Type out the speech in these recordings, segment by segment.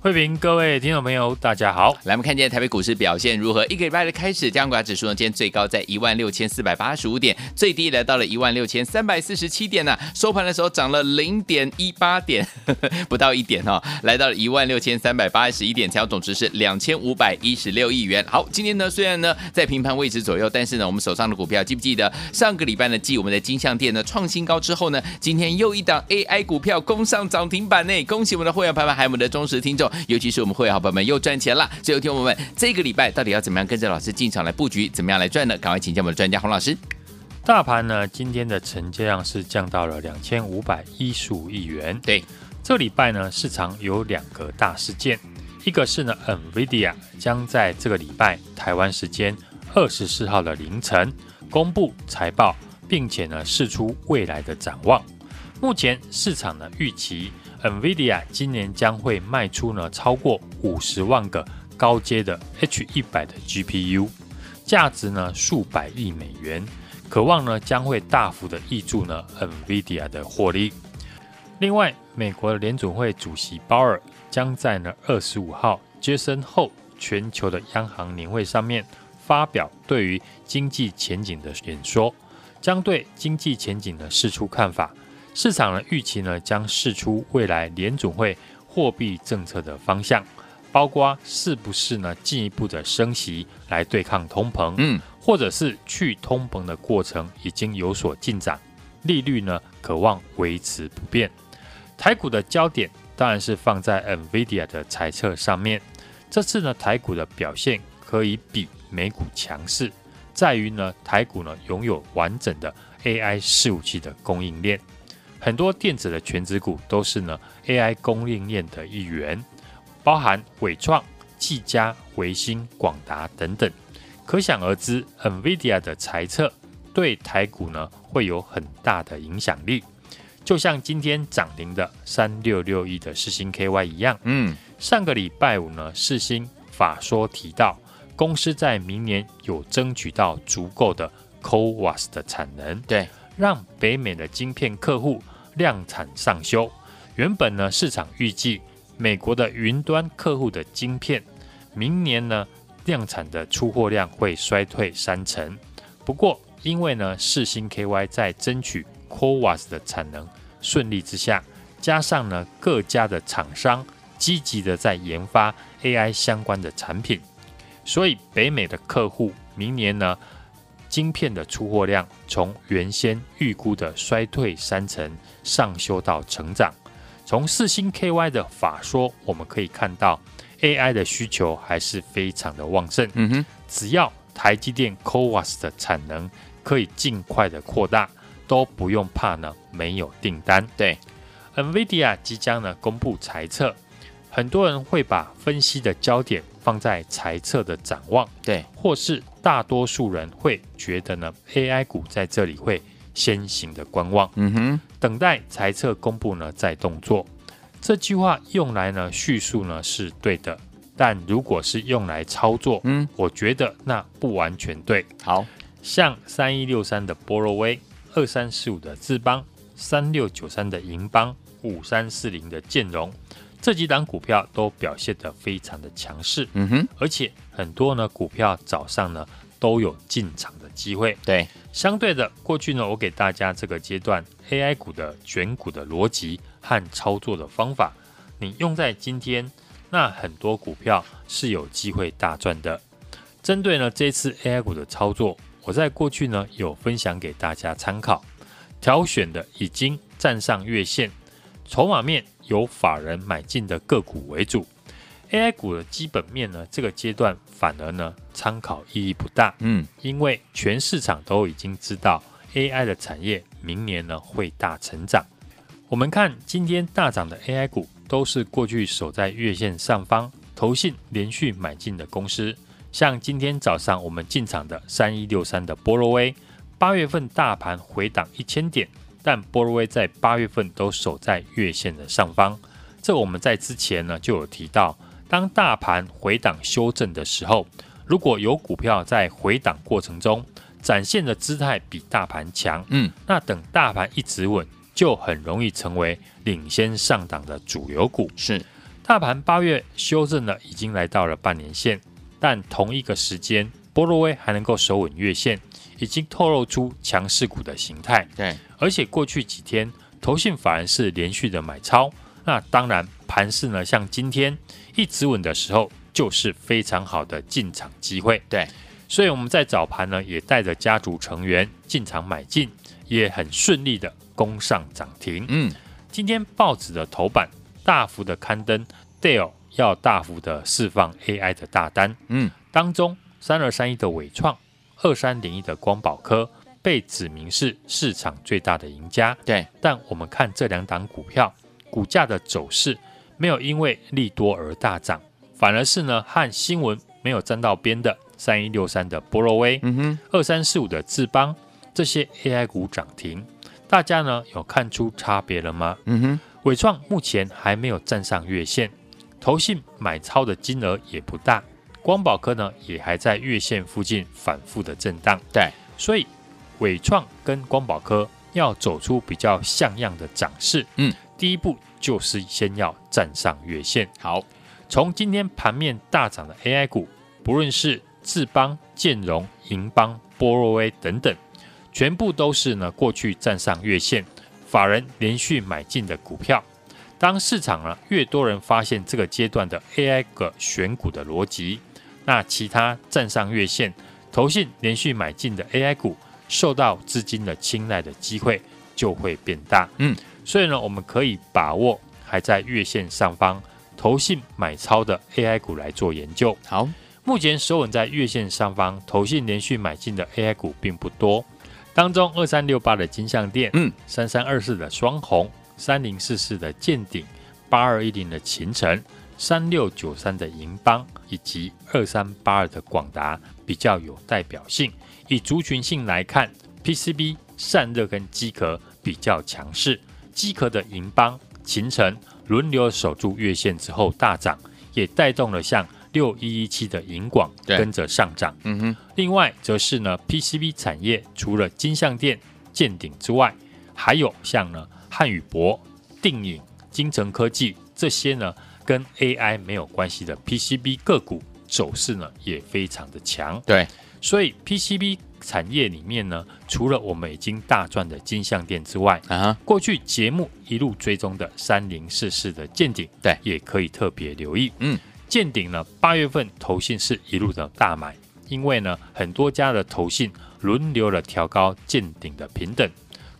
慧平，各位听众朋友，大家好。来，我们看见台北股市表现如何？一个礼拜的开始，加权指数呢，今天最高在一万六千四百八十五点，最低来到了一万六千三百四十七点呢、收盘的时候涨了零点一八点，呵 呵不到一点哈、哦，来到了一万六千三百八十一点，成交总值是两千五百一十六亿元。好，今天呢，虽然呢在平盘位置左右，但是呢，我们手上的股票记不记得上个礼拜呢，继我们的金像店呢创新高之后呢，今天又一档 AI 股票攻上涨停板呢？恭喜我们的会员朋友们，还有我们的忠实听众，尤其是我们会。好朋友们又赚钱了，最后听我们这个礼拜到底要怎么样跟着老师进场来布局，怎么样来赚呢？赶快请教我们的专家洪老师。大盘呢，今天的成交量是降到了两千五百一十五亿元。对，这礼拜呢，市场有两个大事件，一个是呢，NVIDIA 将在这个礼拜台湾时间二十四号的凌晨公布财报，并且呢，释出未来的展望。目前市场呢预期。NVIDIA 今年将会卖出呢超过五十万个高阶的 H100 的 GPU，价值呢数百亿美元，渴望呢将会大幅的挹注呢 NVIDIA 的获利。另外，美国联准会主席鲍尔将在呢二十五号杰森后全球的央行年会上面发表对于经济前景的演说，将对经济前景呢释出看法。市场的预期呢，将释出未来联准会货币政策的方向，包括是不是呢进一步的升息来对抗通膨，嗯，或者是去通膨的过程已经有所进展，利率呢渴望维持不变。台股的焦点当然是放在 NVIDIA 的财测上面。这次呢台股的表现可以比美股强势，在于呢台股呢拥有完整的 AI 伺服器的供应链。很多电子的全职股都是呢 AI 供应链的一员，包含伟创、技嘉、维星、广达等等。可想而知，NVIDIA 的猜测对台股呢会有很大的影响力。就像今天涨停的三六六亿的世星 KY 一样，嗯，上个礼拜五呢，世星法说提到，公司在明年有争取到足够的 CoWAS 的产能，对。让北美的晶片客户量产上修。原本呢，市场预计美国的云端客户的晶片明年呢量产的出货量会衰退三成。不过，因为呢世芯 KY 在争取 CoWoS 的产能顺利之下，加上呢各家的厂商积极的在研发 AI 相关的产品，所以北美的客户明年呢。晶片的出货量从原先预估的衰退三成上修到成长。从四星 KY 的法说，我们可以看到 AI 的需求还是非常的旺盛。嗯哼，只要台积电 CoWAS 的产能可以尽快的扩大，都不用怕呢没有订单。对，NVIDIA 即将呢公布财测，很多人会把分析的焦点放在财测的展望，对，或是。大多数人会觉得呢，AI 股在这里会先行的观望，嗯哼，等待财测公布呢再动作。这句话用来呢叙述呢是对的，但如果是用来操作，嗯，我觉得那不完全对。好，像三一六三的波罗威、二三四五的智邦、三六九三的银邦、五三四零的建融。这几档股票都表现得非常的强势，嗯哼，而且很多呢股票早上呢都有进场的机会。对，相对的，过去呢我给大家这个阶段 AI 股的选股的逻辑和操作的方法，你用在今天，那很多股票是有机会大赚的。针对呢这次 AI 股的操作，我在过去呢有分享给大家参考，挑选的已经站上月线，筹码面。由法人买进的个股为主，AI 股的基本面呢，这个阶段反而呢参考意义不大。嗯，因为全市场都已经知道 AI 的产业明年呢会大成长。我们看今天大涨的 AI 股，都是过去守在月线上方，投信连续买进的公司。像今天早上我们进场的三一六三的波罗威，八月份大盘回档一千点。但波罗威在八月份都守在月线的上方，这我们在之前呢就有提到，当大盘回档修正的时候，如果有股票在回档过程中展现的姿态比大盘强，嗯，那等大盘一直稳，就很容易成为领先上档的主流股。是，大盘八月修正了，已经来到了半年线，但同一个时间，波罗威还能够守稳月线，已经透露出强势股的形态。对，而且过去几天，投信反而是连续的买超。那当然，盘势呢，像今天一直稳的时候，就是非常好的进场机会。对，所以我们在早盘呢，也带着家族成员进场买进，也很顺利的攻上涨停。嗯，今天报纸的头版大幅的刊登，Dell 要大幅的释放 AI 的大单。嗯，当中三二三一的伟创，二三零一的光宝科被指明是市场最大的赢家。对，但我们看这两档股票。股价的走势没有因为利多而大涨，反而是呢和新闻没有沾到边的三一六三的波罗威，嗯哼，二三四五的智邦这些 AI 股涨停，大家呢有看出差别了吗？嗯哼，伟创目前还没有站上月线，投信买超的金额也不大，光宝科呢也还在月线附近反复的震荡，对，所以伟创跟光宝科要走出比较像样的涨势，嗯。第一步就是先要站上月线。好，从今天盘面大涨的 AI 股，不论是智邦、建融、银邦、波若威等等，全部都是呢过去站上月线，法人连续买进的股票。当市场呢越多人发现这个阶段的 AI 个选股的逻辑，那其他站上月线、投信连续买进的 AI 股，受到资金的青睐的机会就会变大。嗯。所以呢，我们可以把握还在月线上方投信买超的 AI 股来做研究。好，目前守稳在月线上方投信连续买进的 AI 股并不多，当中二三六八的金项店，嗯，三三二四的双红，三零四四的健鼎，八二一零的勤诚，三六九三的银邦，以及二三八二的广达比较有代表性。以族群性来看，PCB 散热跟机壳比较强势。机壳的银邦、勤诚轮流守住月线之后大涨，也带动了像六一一七的银广跟着上涨。嗯哼，另外则是呢 PCB 产业，除了金像电、见顶之外，还有像呢汉语博、定颖、精诚科技这些呢跟 AI 没有关系的 PCB 个股走势呢也非常的强。对，所以 PCB。产业里面呢，除了我们已经大赚的金项店之外，啊，过去节目一路追踪的三零四四的见顶，对，也可以特别留意。嗯，见顶呢，八月份投信是一路的大买，因为呢，很多家的投信轮流了调高见顶的平等。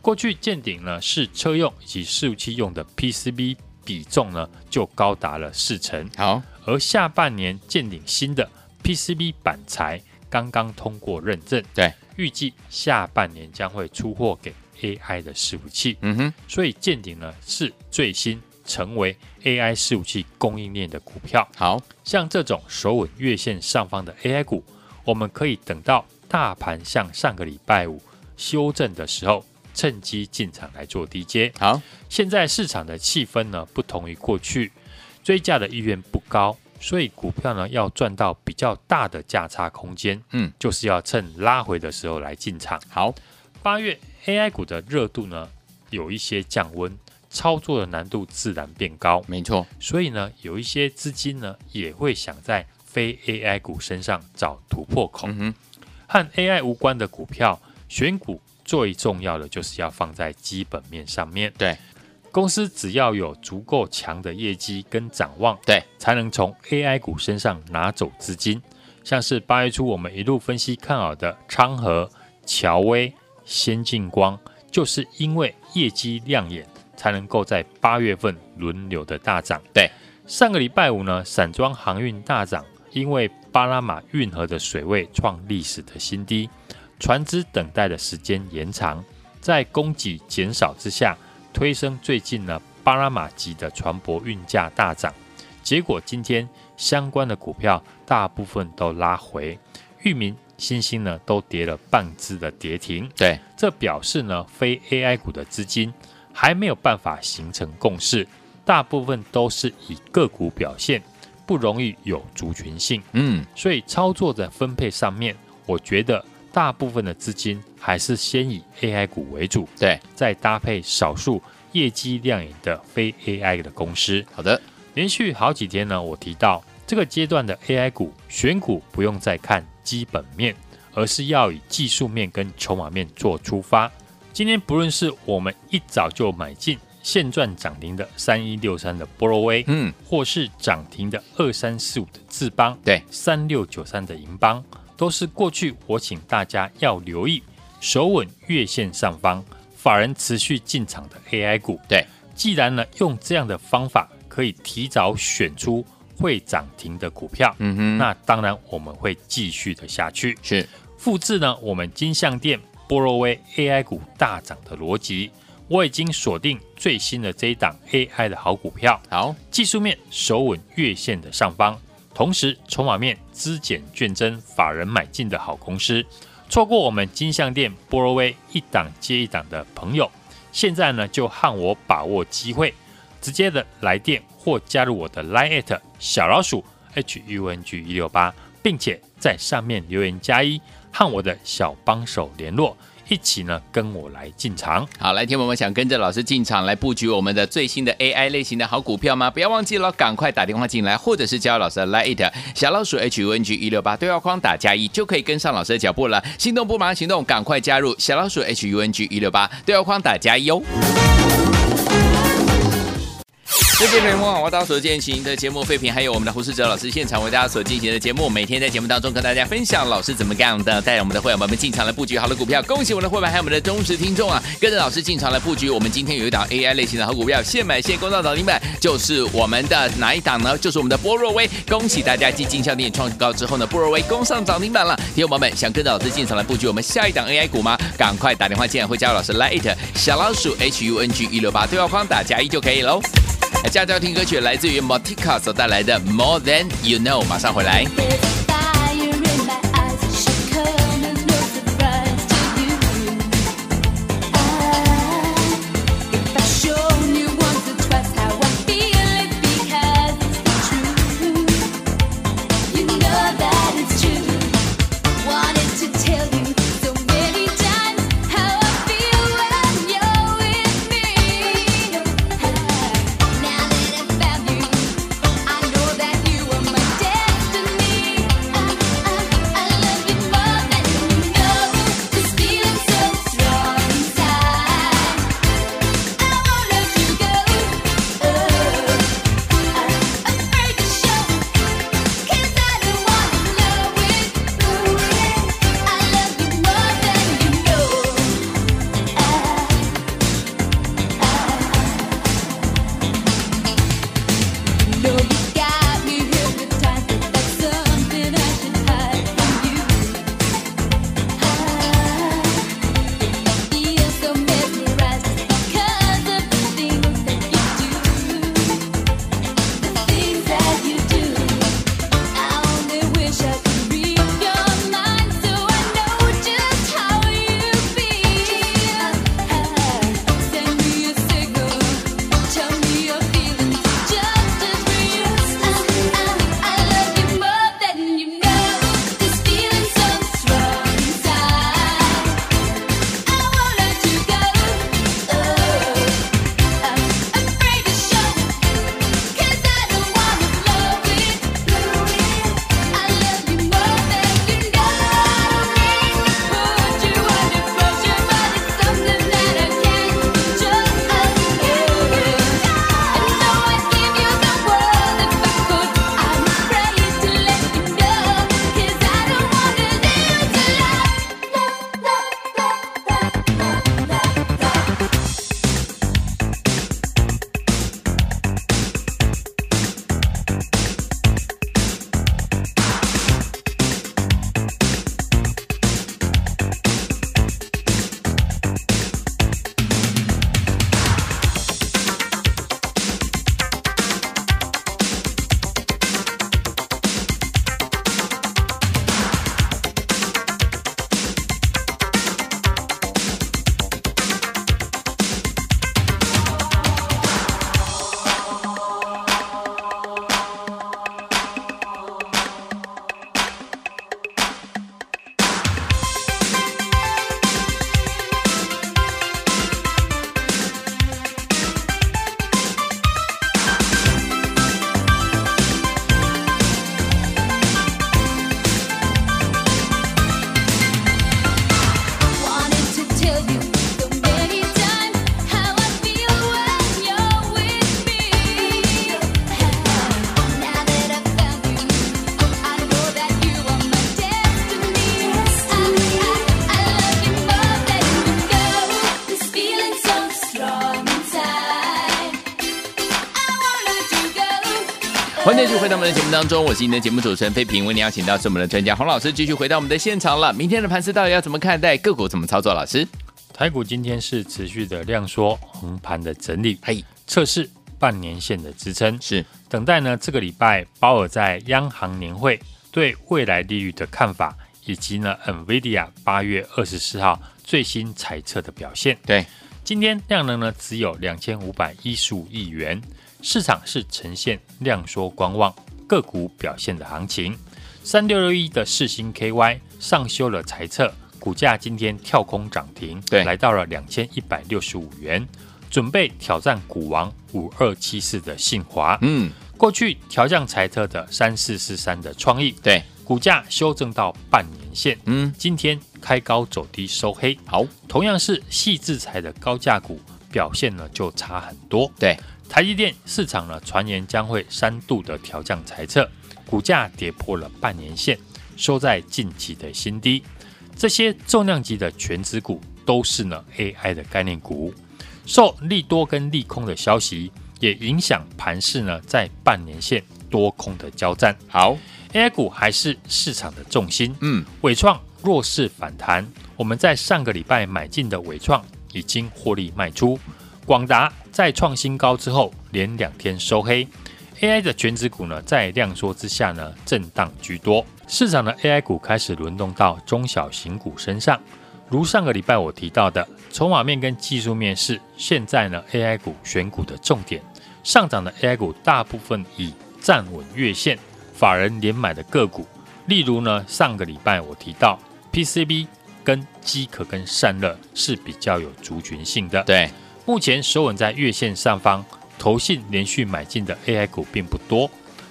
过去见顶呢是车用以及伺服器用的 PCB 比重呢就高达了四成。好，而下半年见顶新的 PCB 板材。刚刚通过认证，对，预计下半年将会出货给 AI 的伺服器。嗯哼，所以见顶呢是最新成为 AI 伺服器供应链的股票。好，像这种守稳月线上方的 AI 股，我们可以等到大盘像上个礼拜五修正的时候，趁机进场来做低阶。好，现在市场的气氛呢不同于过去，追价的意愿不高。所以股票呢，要赚到比较大的价差空间，嗯，就是要趁拉回的时候来进场。好，八月 AI 股的热度呢有一些降温，操作的难度自然变高。没错，所以呢，有一些资金呢也会想在非 AI 股身上找突破口。嗯哼，和 AI 无关的股票选股最重要的就是要放在基本面上面。对。公司只要有足够强的业绩跟展望，对，才能从 AI 股身上拿走资金。像是八月初我们一路分析看好的昌河、乔威、先进光，就是因为业绩亮眼，才能够在八月份轮流的大涨。对，上个礼拜五呢，散装航运大涨，因为巴拿马运河的水位创历史的新低，船只等待的时间延长，在供给减少之下。推升最近呢，巴拿马籍的船舶运价大涨，结果今天相关的股票大部分都拉回，裕民、欣兴呢都跌了半只的跌停。对，这表示呢，非 AI 股的资金还没有办法形成共识，大部分都是以个股表现，不容易有族群性。嗯，所以操作的分配上面，我觉得大部分的资金还是先以 AI 股为主，对，再搭配少数业绩亮眼的非 AI 的公司。好的，连续好几天呢，我提到这个阶段的 AI 股选股不用再看基本面，而是要以技术面跟筹码面做出发。今天不论是我们一早就买进现赚涨停的三一六三的波罗威，嗯，或是涨停的二三四五的智邦，对，三六九三的银邦，都是过去我请大家要留意守稳月线上方，法人持续进场的 AI 股。对，既然呢用这样的方法可以提早选出会涨停的股票，嗯哼，那当然我们会继续的下去，是复制呢我们金项店。波若威 AI 股大涨的逻辑，我已经锁定最新的这一档 AI 的好股票。好，技术面守稳月线的上方，同时筹码面资减券增，法人买进的好公司。错过我们金像店、波罗威一档接一档的朋友，现在呢就和我把握机会，直接的来电或加入我的 Line@ 小老鼠 HUNG 一六八，并且在上面留言加一。和我的小帮手联络，一起呢跟我来进场。好，来听我们想跟着老师进场来布局我们的最新的 AI 类型的好股票吗？不要忘记了，赶快打电话进来，或者是加入老师的 Line 小老鼠 H U N G 一六八对话框打加一，就可以跟上老师的脚步了。心动不忙行动，赶快加入小老鼠 H U N G 一六八对话框打加一哦。谢谢朋友好，我到所进行的节目废品，还有我们的胡世哲老师现场为大家所进行的节目，每天在节目当中跟大家分享老师怎么干的，带着我们的会员们进场来布局好的股票。恭喜我们的会员还有我们的忠实听众啊，跟着老师进场来布局。我们今天有一档 AI 类型的好股票，现买现攻到涨停板，就是我们的哪一档呢？就是我们的波若威。恭喜大家继金像电创高之后呢，波若威攻上涨停板了。听众朋友们想跟着老师进场来布局我们下一档 AI 股吗？赶快打电话进来，会加入老师 Line 小老鼠 H U N G 一六八对话框打加一就可以喽。下周要听歌曲，来自于 Motica 所带来的 More Than You Know，马上回来。当中，我是您的节目主持人费平，为您邀请到是我们的专家洪老师，继续回到我们的现场了。明天的盘势到底要怎么看待？个股怎么操作？老师，台股今天是持续的量缩横盘的整理，嘿，测试半年线的支撑，是等待呢这个礼拜鲍尔在央行年会对未来利率的看法，以及呢 NVIDIA 八月二十四号最新财测的表现。对，今天量能呢只有两千五百一十五亿元。市场是呈现量缩观望，个股表现的行情。三六六一的世星 KY 上修了财测，股价今天跳空涨停，对，来到了两千一百六十五元，准备挑战股王五二七四的信华。嗯，过去调降财测的三四四三的创意，对，股价修正到半年线。嗯，今天开高走低收黑。好，同样是细制材的高价股表现呢就差很多。对。台积电市场呢传言将会三度的调降财测，股价跌破了半年线，收在近期的新低。这些重量级的权值股都是呢 AI 的概念股，受利多跟利空的消息也影响盘势呢，在半年线多空的交战。好，AI 股还是市场的重心。嗯，伟创弱势反弹，我们在上个礼拜买进的伟创已经获利卖出。广达在创新高之后，连两天收黑。AI 的权值股呢，在量缩之下呢，震荡居多。市场的 AI 股开始轮动到中小型股身上。如上个礼拜我提到的，筹码面跟技术面是现在呢 AI 股选股的重点。上涨的 AI 股大部分已站稳月线，法人连买的个股，例如呢上个礼拜我提到 PCB 跟机壳跟散热是比较有族群性的。对。目前守稳在月线上方，投信连续买进的 AI 股并不多。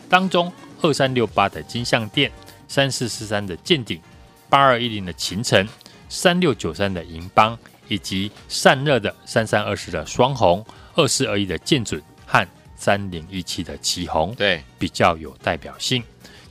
当中，二三六八的金相电、三四四三的健鼎、八二一零的秦城、三六九三的银邦，以及散热的三三二四的双红、二四二一的建准和三零一七的旗红，对，比较有代表性。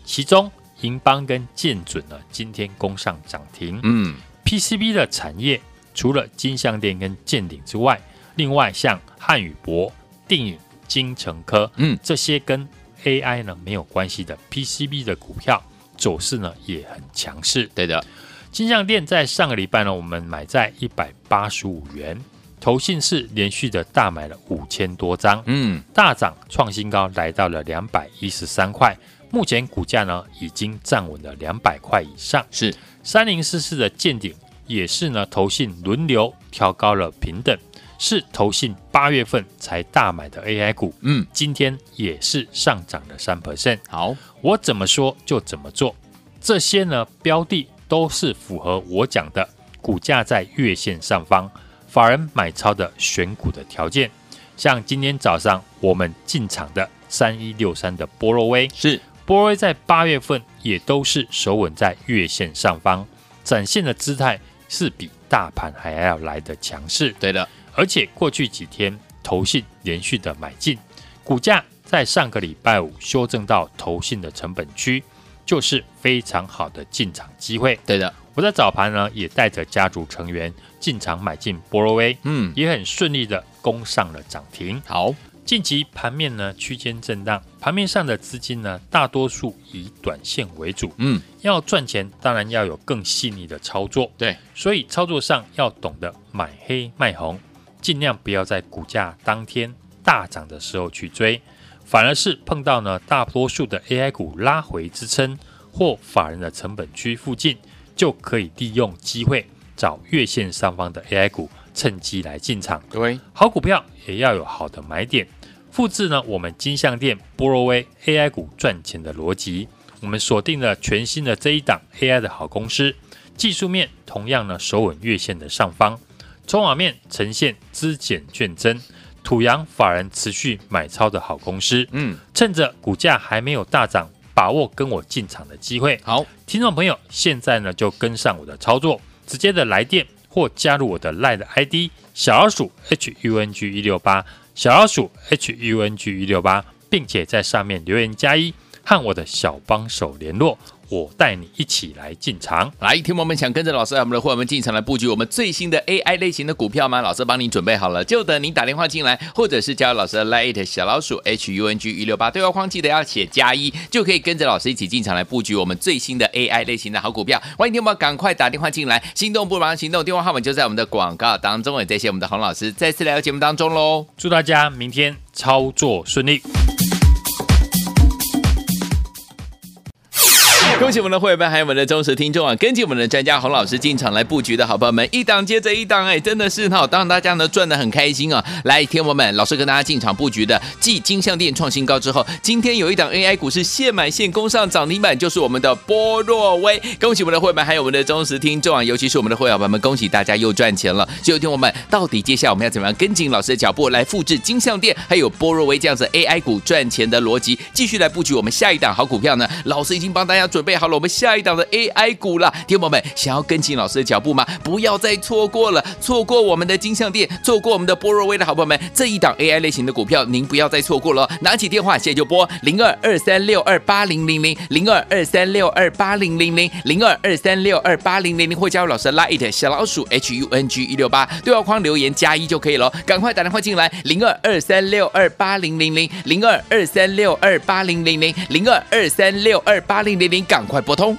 其中，银邦跟建准呢，今天攻上涨停。嗯，PCB 的产业除了金相电跟健鼎之外，另外，像汉宇博、定影、金城科，嗯，这些跟 AI 呢没有关系的 PCB 的股票走势呢也很强势。对的，金像电在上个礼拜呢，我们买在一百八十五元，投信是连续的大买了五千多张，嗯，大涨创新高，来到了两百一十三块。目前股价呢已经站稳了两百块以上。是三零四四的见顶也是呢，投信轮流调高了平等。是投信八月份才大买的 AI 股，嗯，今天也是上涨了三 percent。好，我怎么说就怎么做。这些呢标的都是符合我讲的，股价在月线上方，法人买超的选股的条件。像今天早上我们进场的三一六三的波罗威，是波若威在八月份也都是守稳在月线上方，展现的姿态是比大盘还要来的强势。对的。而且过去几天投信连续的买进，股价在上个礼拜五修正到投信的成本区，就是非常好的进场机会。对的，我在早盘呢也带着家族成员进场买进波罗威，嗯，也很顺利的攻上了涨停。好，近期盘面呢区间震荡，盘面上的资金呢大多数以短线为主，嗯，要赚钱当然要有更细腻的操作，对，所以操作上要懂得买黑卖红。尽量不要在股价当天大涨的时候去追，反而是碰到呢大多数的 AI 股拉回支撑或法人的成本区附近，就可以利用机会找月线上方的 AI 股，趁机来进场。对，好股票也要有好的买点，复制呢我们金像店、波罗威 AI 股赚钱的逻辑，我们锁定了全新的这一档 AI 的好公司，技术面同样呢守稳月线的上方。筹码面呈现资减券增，土洋法人持续买超的好公司，嗯，趁着股价还没有大涨，把握跟我进场的机会。好，听众朋友，现在呢就跟上我的操作，直接的来电或加入我的 LINE ID 小老鼠 HUNG 一六八，小老鼠 HUNG 一六八，并且在上面留言加一，和我的小帮手联络。我带你一起来进场。来，听众们想跟着老师，我们的伙伴们进场来布局我们最新的 AI 类型的股票吗？老师帮您准备好了，就等您打电话进来，或者是加入老师的 Line 小老鼠 H U N G 一六八对话框，记得要写加一，就可以跟着老师一起进场来布局我们最新的 AI 类型的好股票。欢迎听众们赶快打电话进来，心动不如马上行动，电话号码就在我们的广告当中。也谢谢我们的洪老师再次来到节目当中喽，祝大家明天操作顺利。恭喜我们的会员们还有我们的忠实听众啊！跟紧我们的专家洪老师进场来布局的好朋友们，一档接着一档，哎，真的是哈，当大家呢赚得很开心啊！来，听我们，老师跟大家进场布局的，继金像电创新高之后，今天有一档 AI 股是现买现攻上涨停板，就是我们的波若威。恭喜我们的会员还有我们的忠实听众啊！尤其是我们的会员朋友们，恭喜大家又赚钱了！就听我们到底接下来我们要怎么样跟紧老师的脚步来复制金像电还有波若威这样子 AI 股赚钱的逻辑，继续来布局我们下一档好股票呢？老师已经帮大家准备好了，我们下一档的 AI 股了，听友们想要跟紧老师的脚步吗？不要再错过了，错过我们的金项店，错过我们的波若威的好朋友们，这一档 AI 类型的股票，您不要再错过了。拿起电话，现在就拨零二二三六二八零零零零二二三六二八零零零零二二三六二八零零零，或加入老师的 Line 小老鼠 H U N G 一六八对话框留言加一就可以了。赶快打电话进来，零二二三六二八零零零零二二三六二八零零零零二二三六二八零零零，赶快拨通。